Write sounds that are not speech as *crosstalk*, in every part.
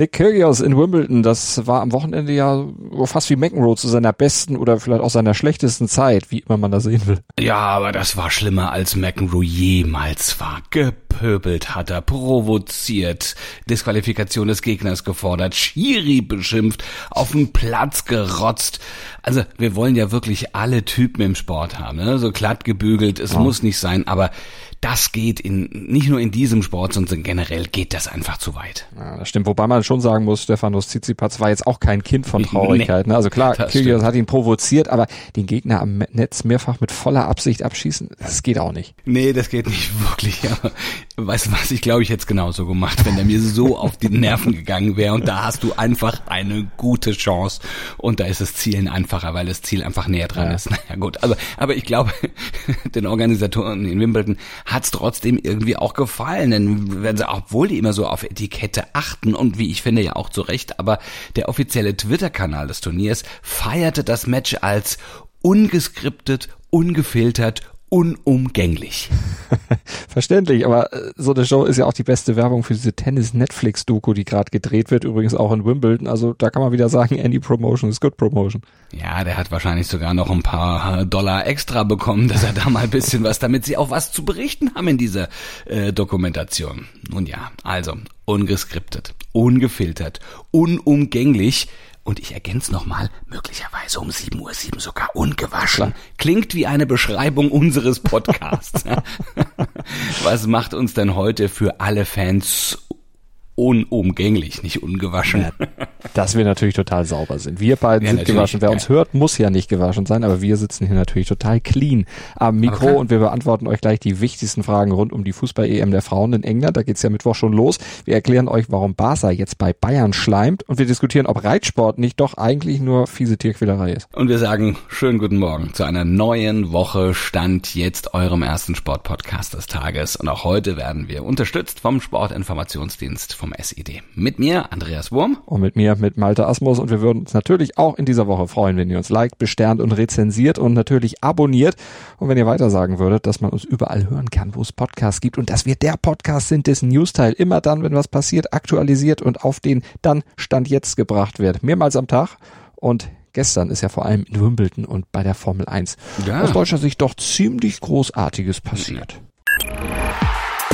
Nick Kyrgios in Wimbledon, das war am Wochenende ja fast wie McEnroe zu seiner besten oder vielleicht auch seiner schlechtesten Zeit, wie immer man das sehen will. Ja, aber das war schlimmer als McEnroe jemals war. Gepöbelt hat er, provoziert, Disqualifikation des Gegners gefordert, Schiri beschimpft, auf den Platz gerotzt. Also wir wollen ja wirklich alle Typen im Sport haben, ne? so glatt gebügelt, es ja. muss nicht sein, aber das geht in, nicht nur in diesem Sport, sondern generell geht das einfach zu weit. Ja, das stimmt. Wobei man schon sagen muss, Stefanos Tsitsipas war jetzt auch kein Kind von Traurigkeit. Nee, ne? Also klar, Kyrgios hat ihn provoziert, aber den Gegner am Netz mehrfach mit voller Absicht abschießen, das geht auch nicht. Nee, das geht nicht *laughs* wirklich. Aber weißt du was, ich glaube, ich hätte es genauso gemacht, wenn er mir so *laughs* auf die Nerven gegangen wäre. Und da hast du einfach eine gute Chance. Und da ist das Zielen einfacher, weil das Ziel einfach näher dran ja. ist. *laughs* Naja gut, aber, aber ich glaube, den Organisatoren in Wimbledon hat's trotzdem irgendwie auch gefallen, denn wenn sie, obwohl die immer so auf Etikette achten und wie ich finde ja auch zu Recht, aber der offizielle Twitter-Kanal des Turniers feierte das Match als ungeskriptet, ungefiltert unumgänglich. *laughs* Verständlich, aber äh, so eine Show ist ja auch die beste Werbung für diese Tennis-Netflix-Doku, die gerade gedreht wird, übrigens auch in Wimbledon. Also da kann man wieder sagen, any promotion is good promotion. Ja, der hat wahrscheinlich sogar noch ein paar äh, Dollar extra bekommen, dass er da mal ein bisschen was, damit sie auch was zu berichten haben in dieser äh, Dokumentation. Nun ja, also ungeskriptet, ungefiltert, unumgänglich und ich ergänze nochmal, möglicherweise um 7.07 Uhr sogar ungewaschen. Klingt wie eine Beschreibung unseres Podcasts. *laughs* *laughs* Was macht uns denn heute für alle Fans unumgänglich, nicht ungewaschen. Ja, dass wir natürlich total sauber sind. Wir beiden ja, sind gewaschen. Wer ja. uns hört, muss ja nicht gewaschen sein, aber wir sitzen hier natürlich total clean am Mikro okay. und wir beantworten euch gleich die wichtigsten Fragen rund um die Fußball-EM der Frauen in England. Da geht's ja Mittwoch schon los. Wir erklären euch, warum Barca jetzt bei Bayern schleimt und wir diskutieren, ob Reitsport nicht doch eigentlich nur fiese Tierquälerei ist. Und wir sagen schönen guten Morgen zu einer neuen Woche Stand jetzt eurem ersten Sportpodcast des Tages. Und auch heute werden wir unterstützt vom Sportinformationsdienst vom SED. Mit mir, Andreas Wurm. Und mit mir, mit Malte Asmus. Und wir würden uns natürlich auch in dieser Woche freuen, wenn ihr uns liked, besternt und rezensiert und natürlich abonniert. Und wenn ihr weiter sagen würdet, dass man uns überall hören kann, wo es Podcasts gibt und dass wir der Podcast sind, dessen Newsteil immer dann, wenn was passiert, aktualisiert und auf den dann Stand jetzt gebracht wird. Mehrmals am Tag. Und gestern ist ja vor allem in Wimbledon und bei der Formel 1 ja. aus deutscher Sicht doch ziemlich Großartiges passiert.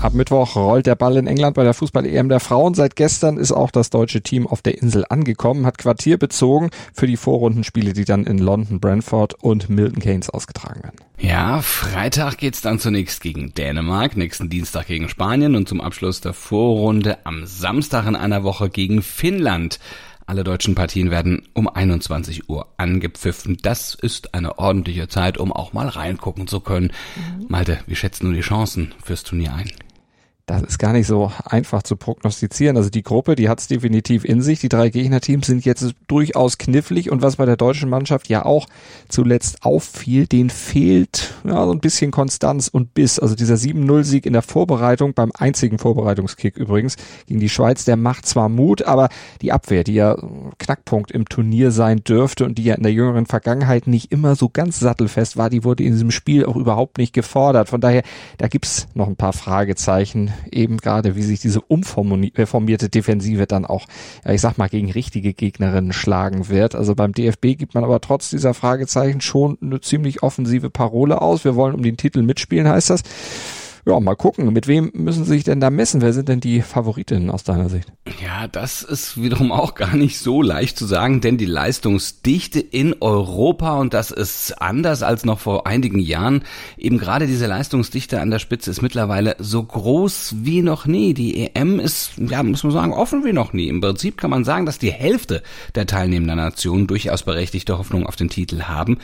Ab Mittwoch rollt der Ball in England bei der Fußball-EM der Frauen. Seit gestern ist auch das deutsche Team auf der Insel angekommen, hat Quartier bezogen für die Vorrundenspiele, die dann in London, Brentford und Milton Keynes ausgetragen werden. Ja, Freitag geht's dann zunächst gegen Dänemark, nächsten Dienstag gegen Spanien und zum Abschluss der Vorrunde am Samstag in einer Woche gegen Finnland. Alle deutschen Partien werden um 21 Uhr angepfiffen. Das ist eine ordentliche Zeit, um auch mal reingucken zu können. Mhm. Malte, wie schätzt du die Chancen fürs Turnier ein? Das ist gar nicht so einfach zu prognostizieren. Also die Gruppe, die hat es definitiv in sich. Die drei Gegnerteams sind jetzt durchaus knifflig und was bei der deutschen Mannschaft ja auch zuletzt auffiel, den fehlt ja so ein bisschen Konstanz und Biss. Also dieser 7-0-Sieg in der Vorbereitung, beim einzigen Vorbereitungskick übrigens, gegen die Schweiz, der macht zwar Mut, aber die Abwehr, die ja Knackpunkt im Turnier sein dürfte und die ja in der jüngeren Vergangenheit nicht immer so ganz sattelfest war, die wurde in diesem Spiel auch überhaupt nicht gefordert. Von daher, da gibt's noch ein paar Fragezeichen eben gerade, wie sich diese umformierte Defensive dann auch, ja, ich sag mal, gegen richtige Gegnerinnen schlagen wird. Also beim DFB gibt man aber trotz dieser Fragezeichen schon eine ziemlich offensive Parole aus. Wir wollen um den Titel mitspielen, heißt das. Ja, mal gucken, mit wem müssen sie sich denn da messen? Wer sind denn die Favoritinnen aus deiner Sicht? Ja, das ist wiederum auch gar nicht so leicht zu sagen, denn die Leistungsdichte in Europa, und das ist anders als noch vor einigen Jahren, eben gerade diese Leistungsdichte an der Spitze ist mittlerweile so groß wie noch nie. Die EM ist, ja, muss man sagen, offen wie noch nie. Im Prinzip kann man sagen, dass die Hälfte der teilnehmenden Nationen durchaus berechtigte Hoffnung auf den Titel haben.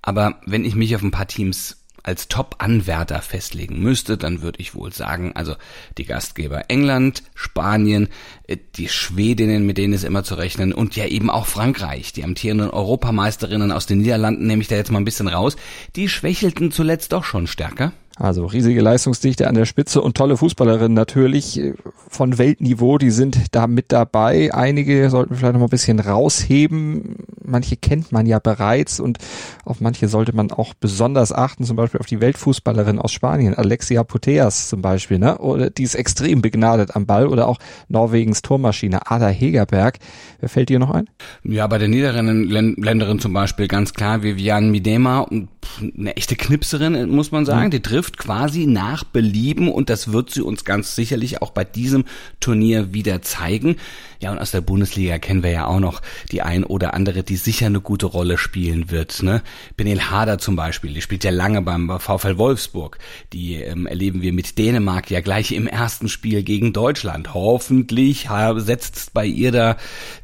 Aber wenn ich mich auf ein paar Teams als Top-Anwärter festlegen müsste, dann würde ich wohl sagen, also die Gastgeber England, Spanien, äh, die Schwedinnen, mit denen ist immer zu rechnen, und ja eben auch Frankreich, die amtierenden Europameisterinnen aus den Niederlanden, nehme ich da jetzt mal ein bisschen raus, die schwächelten zuletzt doch schon stärker. Also riesige Leistungsdichte an der Spitze und tolle Fußballerinnen natürlich äh, von Weltniveau, die sind da mit dabei. Einige sollten wir vielleicht noch mal ein bisschen rausheben. Manche kennt man ja bereits und auf manche sollte man auch besonders achten, zum Beispiel auf die Weltfußballerin aus Spanien, Alexia Puteas zum Beispiel, ne? Oder die ist extrem begnadet am Ball oder auch Norwegens Tormaschine Ada Hegerberg. Wer fällt dir noch ein? Ja, bei der Niederländerin zum Beispiel ganz klar Viviane Midema, eine echte Knipserin, muss man sagen. Mhm. Die trifft quasi nach Belieben und das wird sie uns ganz sicherlich auch bei diesem Turnier wieder zeigen. Ja, und aus der Bundesliga kennen wir ja auch noch die ein oder andere, die sicher eine gute Rolle spielen wird. Ne? Benel Hader zum Beispiel, die spielt ja lange beim VfL Wolfsburg. Die ähm, erleben wir mit Dänemark ja gleich im ersten Spiel gegen Deutschland. Hoffentlich setzt bei ihr da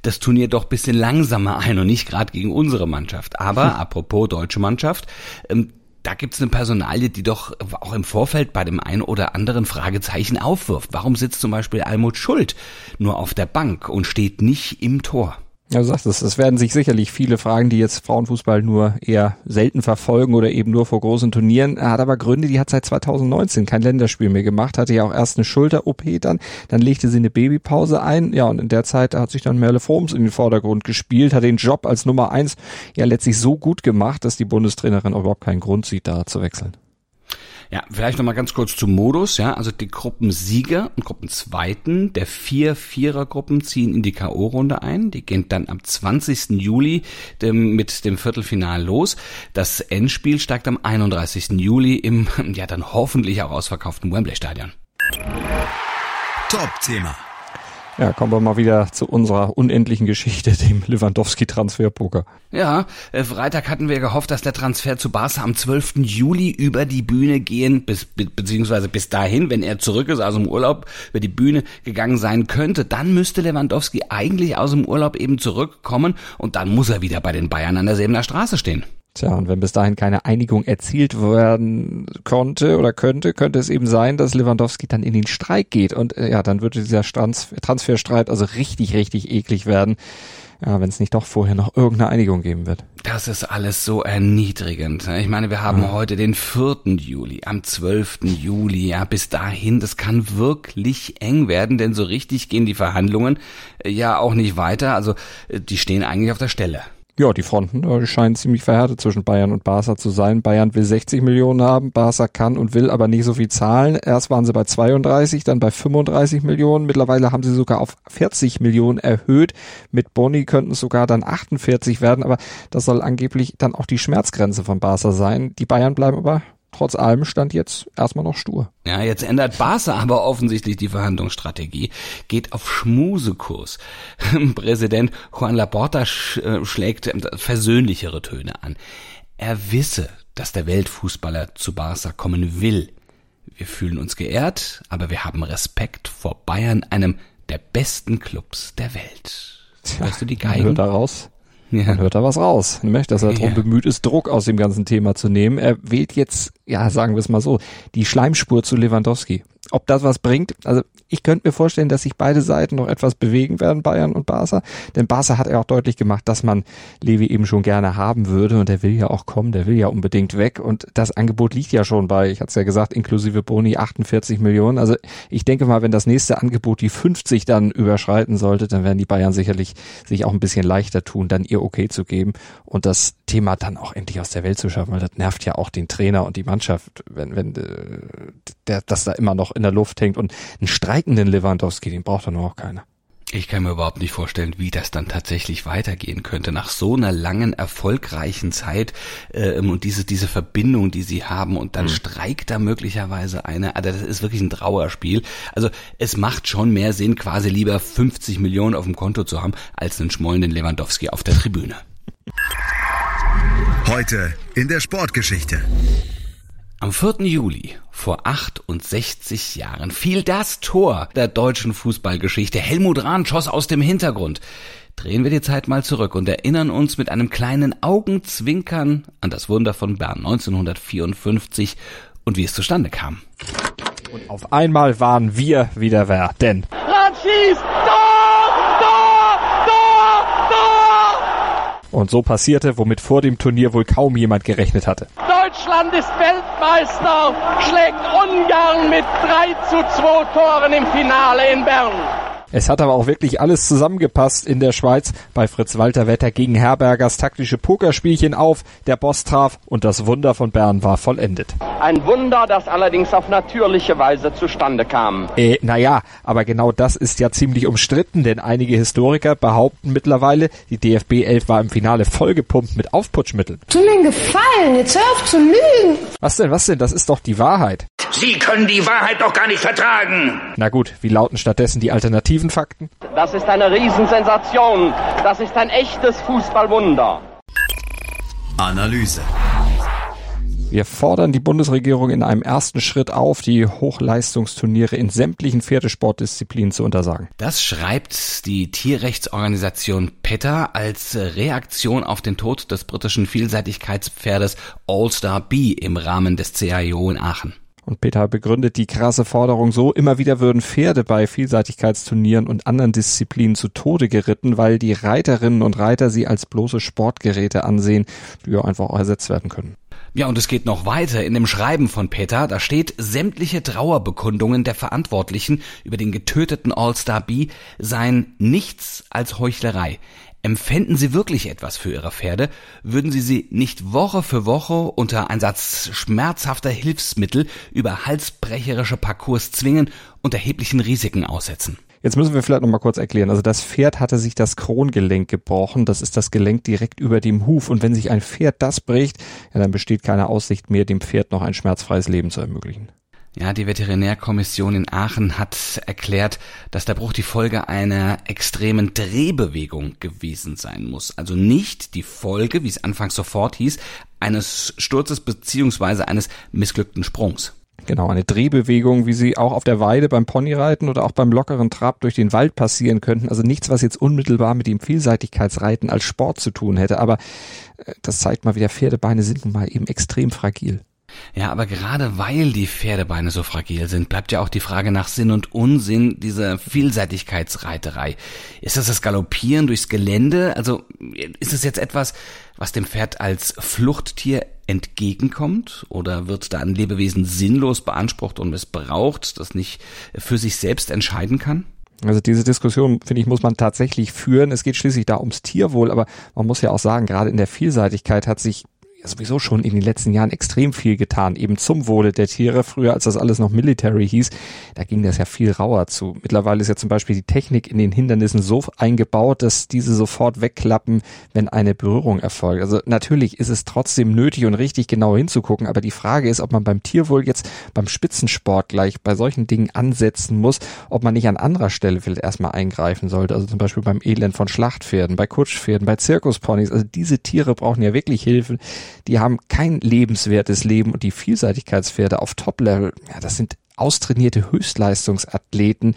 das Turnier doch bisschen langsamer ein und nicht gerade gegen unsere Mannschaft. Aber *laughs* apropos deutsche Mannschaft, ähm, da gibt's eine Personalie, die doch auch im Vorfeld bei dem einen oder anderen Fragezeichen aufwirft. Warum sitzt zum Beispiel Almut Schuld nur auf der Bank und steht nicht im Tor? Ja, du sagst es, es werden sich sicherlich viele fragen, die jetzt Frauenfußball nur eher selten verfolgen oder eben nur vor großen Turnieren. Er hat aber Gründe, die hat seit 2019 kein Länderspiel mehr gemacht, hatte ja auch erst eine Schulter-OP dann, dann legte sie eine Babypause ein, ja, und in der Zeit hat sich dann Merle Forms in den Vordergrund gespielt, hat den Job als Nummer eins ja letztlich so gut gemacht, dass die Bundestrainerin überhaupt keinen Grund sieht, da zu wechseln. Ja, vielleicht nochmal ganz kurz zum Modus, ja. Also die Gruppensieger und Gruppenzweiten der vier Vierergruppen ziehen in die K.O.-Runde ein. Die gehen dann am 20. Juli dem, mit dem Viertelfinal los. Das Endspiel steigt am 31. Juli im, ja dann hoffentlich auch ausverkauften Wembley-Stadion. Top-Thema. Ja, kommen wir mal wieder zu unserer unendlichen Geschichte, dem Lewandowski-Transferpoker. Ja, äh, Freitag hatten wir gehofft, dass der Transfer zu Barca am 12. Juli über die Bühne gehen, bis, be, beziehungsweise bis dahin, wenn er zurück ist, also im Urlaub, über die Bühne gegangen sein könnte. Dann müsste Lewandowski eigentlich aus dem Urlaub eben zurückkommen und dann muss er wieder bei den Bayern an derselben Straße stehen. Tja, und wenn bis dahin keine Einigung erzielt werden konnte oder könnte, könnte es eben sein, dass Lewandowski dann in den Streik geht. Und äh, ja, dann würde dieser Trans Transferstreit also richtig, richtig eklig werden, ja, wenn es nicht doch vorher noch irgendeine Einigung geben wird. Das ist alles so erniedrigend. Ich meine, wir haben ja. heute den 4. Juli, am 12. Juli, ja, bis dahin, das kann wirklich eng werden, denn so richtig gehen die Verhandlungen äh, ja auch nicht weiter. Also, äh, die stehen eigentlich auf der Stelle. Ja, die Fronten die scheinen ziemlich verhärtet zwischen Bayern und Barca zu sein. Bayern will 60 Millionen haben, Barca kann und will aber nicht so viel zahlen. Erst waren sie bei 32, dann bei 35 Millionen. Mittlerweile haben sie sogar auf 40 Millionen erhöht. Mit Boni könnten es sogar dann 48 werden, aber das soll angeblich dann auch die Schmerzgrenze von Barca sein. Die Bayern bleiben aber trotz allem stand jetzt erstmal noch stur. Ja, jetzt ändert Barca aber offensichtlich die Verhandlungsstrategie, geht auf Schmusekurs. *laughs* Präsident Juan Laporta sch äh, schlägt ähm, versöhnlichere Töne an. Er wisse, dass der Weltfußballer zu Barca kommen will. Wir fühlen uns geehrt, aber wir haben Respekt vor Bayern, einem der besten Clubs der Welt. Tja, weißt du die Geigen? Hört daraus? Ja. Man hört da was raus, nämlich, dass er darum ja. bemüht ist, Druck aus dem ganzen Thema zu nehmen. Er wählt jetzt, ja, sagen wir es mal so, die Schleimspur zu Lewandowski. Ob das was bringt, also ich könnte mir vorstellen, dass sich beide Seiten noch etwas bewegen werden, Bayern und Barca. Denn Barca hat ja auch deutlich gemacht, dass man Levi eben schon gerne haben würde und der will ja auch kommen, der will ja unbedingt weg. Und das Angebot liegt ja schon bei, ich hatte es ja gesagt, inklusive Boni 48 Millionen. Also ich denke mal, wenn das nächste Angebot die 50 dann überschreiten sollte, dann werden die Bayern sicherlich sich auch ein bisschen leichter tun, dann ihr Okay zu geben und das Thema dann auch endlich aus der Welt zu schaffen, weil das nervt ja auch den Trainer und die Mannschaft, wenn, wenn äh, der, das da immer noch in der Luft hängt und ein streikenden Lewandowski, den braucht dann auch keiner. Ich kann mir überhaupt nicht vorstellen, wie das dann tatsächlich weitergehen könnte. Nach so einer langen, erfolgreichen Zeit äh, und diese, diese Verbindung, die sie haben und dann mhm. streikt da möglicherweise eine. Also das ist wirklich ein Trauerspiel. Also es macht schon mehr Sinn, quasi lieber 50 Millionen auf dem Konto zu haben, als einen schmollenden Lewandowski auf der Tribüne. Heute in der Sportgeschichte. Am 4. Juli vor 68 Jahren fiel das Tor der deutschen Fußballgeschichte. Helmut Rahn schoss aus dem Hintergrund. Drehen wir die Zeit mal zurück und erinnern uns mit einem kleinen Augenzwinkern an das Wunder von Bern 1954 und wie es zustande kam. Und auf einmal waren wir wieder wer, denn Rahn schießt! Tor! Tor! Tor! Tor! Und so passierte, womit vor dem Turnier wohl kaum jemand gerechnet hatte. Deutschland ist Weltmeister, schlägt Ungarn mit 3 zu 2 Toren im Finale in Bern. Es hat aber auch wirklich alles zusammengepasst in der Schweiz. Bei Fritz Walter Wetter gegen Herbergers taktische Pokerspielchen auf, der Boss traf und das Wunder von Bern war vollendet. Ein Wunder, das allerdings auf natürliche Weise zustande kam. Äh, naja, aber genau das ist ja ziemlich umstritten, denn einige Historiker behaupten mittlerweile, die DFB 11 war im Finale vollgepumpt mit Aufputschmitteln. Tu mir einen Gefallen, jetzt hör auf zu lügen. Was denn, was denn? Das ist doch die Wahrheit. Sie können die Wahrheit doch gar nicht vertragen. Na gut, wie lauten stattdessen die alternativen Fakten? Das ist eine Riesensensation. Das ist ein echtes Fußballwunder. Analyse. Wir fordern die Bundesregierung in einem ersten Schritt auf, die Hochleistungsturniere in sämtlichen Pferdesportdisziplinen zu untersagen. Das schreibt die Tierrechtsorganisation PETA als Reaktion auf den Tod des britischen Vielseitigkeitspferdes All-Star B im Rahmen des CIO in Aachen. Und Peter begründet die krasse Forderung so, immer wieder würden Pferde bei Vielseitigkeitsturnieren und anderen Disziplinen zu Tode geritten, weil die Reiterinnen und Reiter sie als bloße Sportgeräte ansehen, die ja einfach ersetzt werden können. Ja, und es geht noch weiter. In dem Schreiben von Peter, da steht, sämtliche Trauerbekundungen der Verantwortlichen über den getöteten All-Star B seien nichts als Heuchlerei. Empfänden Sie wirklich etwas für Ihre Pferde, würden Sie sie nicht Woche für Woche unter Einsatz schmerzhafter Hilfsmittel über halsbrecherische Parcours zwingen und erheblichen Risiken aussetzen. Jetzt müssen wir vielleicht noch mal kurz erklären. Also das Pferd hatte sich das Krongelenk gebrochen. Das ist das Gelenk direkt über dem Huf. Und wenn sich ein Pferd das bricht, ja, dann besteht keine Aussicht mehr, dem Pferd noch ein schmerzfreies Leben zu ermöglichen. Ja, die Veterinärkommission in Aachen hat erklärt, dass der Bruch die Folge einer extremen Drehbewegung gewesen sein muss. Also nicht die Folge, wie es anfangs sofort hieß, eines Sturzes beziehungsweise eines missglückten Sprungs. Genau, eine Drehbewegung, wie sie auch auf der Weide beim Ponyreiten oder auch beim lockeren Trab durch den Wald passieren könnten. Also nichts, was jetzt unmittelbar mit dem Vielseitigkeitsreiten als Sport zu tun hätte. Aber äh, das zeigt mal, wie der Pferdebeine sind nun mal eben extrem fragil. Ja, aber gerade weil die Pferdebeine so fragil sind, bleibt ja auch die Frage nach Sinn und Unsinn dieser Vielseitigkeitsreiterei. Ist das das Galoppieren durchs Gelände? Also ist es jetzt etwas, was dem Pferd als Fluchttier entgegenkommt? Oder wird da ein Lebewesen sinnlos beansprucht und missbraucht, das nicht für sich selbst entscheiden kann? Also diese Diskussion, finde ich, muss man tatsächlich führen. Es geht schließlich da ums Tierwohl, aber man muss ja auch sagen, gerade in der Vielseitigkeit hat sich sowieso schon in den letzten Jahren extrem viel getan, eben zum Wohle der Tiere. Früher, als das alles noch Military hieß, da ging das ja viel rauer zu. Mittlerweile ist ja zum Beispiel die Technik in den Hindernissen so eingebaut, dass diese sofort wegklappen, wenn eine Berührung erfolgt. Also natürlich ist es trotzdem nötig und richtig genau hinzugucken, aber die Frage ist, ob man beim Tierwohl jetzt beim Spitzensport gleich bei solchen Dingen ansetzen muss, ob man nicht an anderer Stelle vielleicht erstmal eingreifen sollte. Also zum Beispiel beim Elend von Schlachtpferden, bei Kutschpferden, bei Zirkusponys. Also diese Tiere brauchen ja wirklich Hilfe die haben kein lebenswertes Leben und die Vielseitigkeitspferde auf Top-Level, ja, das sind austrainierte Höchstleistungsathleten,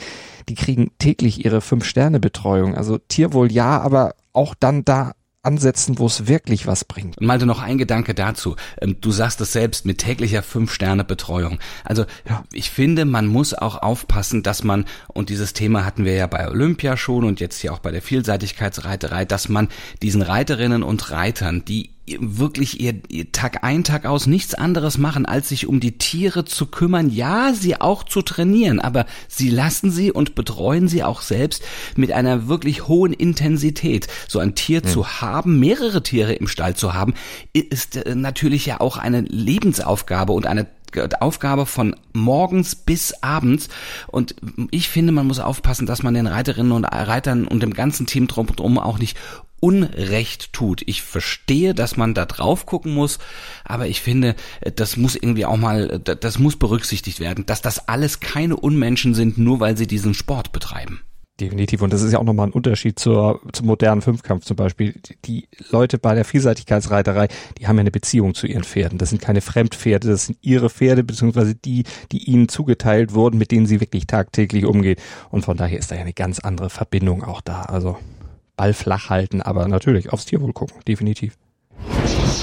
die kriegen täglich ihre Fünf-Sterne-Betreuung. Also Tierwohl ja, aber auch dann da ansetzen, wo es wirklich was bringt. Und Malte, noch ein Gedanke dazu. Ähm, du sagst es selbst mit täglicher Fünf-Sterne-Betreuung. Also ja. ich finde, man muss auch aufpassen, dass man, und dieses Thema hatten wir ja bei Olympia schon und jetzt hier auch bei der Vielseitigkeitsreiterei, dass man diesen Reiterinnen und Reitern, die wirklich ihr, ihr Tag ein, Tag aus nichts anderes machen, als sich um die Tiere zu kümmern, ja, sie auch zu trainieren, aber sie lassen sie und betreuen sie auch selbst mit einer wirklich hohen Intensität. So ein Tier mhm. zu haben, mehrere Tiere im Stall zu haben, ist äh, natürlich ja auch eine Lebensaufgabe und eine Aufgabe von morgens bis abends. Und ich finde, man muss aufpassen, dass man den Reiterinnen und Reitern und dem ganzen Team drumherum auch nicht Unrecht tut. Ich verstehe, dass man da drauf gucken muss, aber ich finde, das muss irgendwie auch mal, das muss berücksichtigt werden, dass das alles keine Unmenschen sind, nur weil sie diesen Sport betreiben. Definitiv. Und das ist ja auch nochmal ein Unterschied zur, zum modernen Fünfkampf zum Beispiel. Die Leute bei der Vielseitigkeitsreiterei, die haben ja eine Beziehung zu ihren Pferden. Das sind keine Fremdpferde, das sind ihre Pferde, beziehungsweise die, die ihnen zugeteilt wurden, mit denen sie wirklich tagtäglich umgehen. Und von daher ist da ja eine ganz andere Verbindung auch da. Also Ball flach halten, aber natürlich aufs Tierwohl gucken. Definitiv.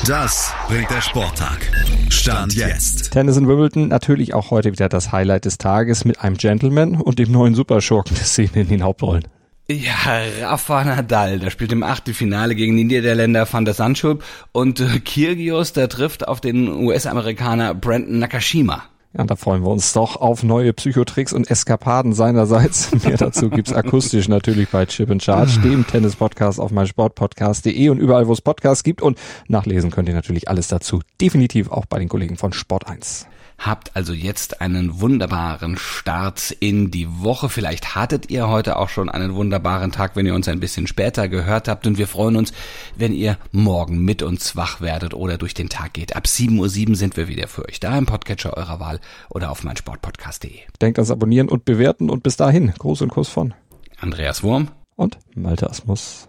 Das bringt der Sporttag. Stand jetzt. Tennis in Wimbledon, natürlich auch heute wieder das Highlight des Tages mit einem Gentleman und dem neuen Superschurken *laughs* der Szene in den Hauptrollen. Ja, Rafa Nadal, der spielt im Achtelfinale gegen die Niederländer Van der Sandschulp und äh, Kyrgios, der trifft auf den US-Amerikaner Brandon Nakashima. Ja, da freuen wir uns doch auf neue Psychotricks und Eskapaden seinerseits. *laughs* Mehr dazu gibt's akustisch natürlich bei Chip and Charge, dem Tennis-Podcast auf meinsportpodcast.de und überall, wo es Podcasts gibt. Und nachlesen könnt ihr natürlich alles dazu. Definitiv auch bei den Kollegen von Sport 1. Habt also jetzt einen wunderbaren Start in die Woche. Vielleicht hattet ihr heute auch schon einen wunderbaren Tag, wenn ihr uns ein bisschen später gehört habt. Und wir freuen uns, wenn ihr morgen mit uns wach werdet oder durch den Tag geht. Ab 7.07 Uhr sind wir wieder für euch da im Podcatcher eurer Wahl oder auf meinsportpodcast.de. Denkt ans Abonnieren und Bewerten und bis dahin. Gruß und Kuss von Andreas Wurm und Malte Asmus.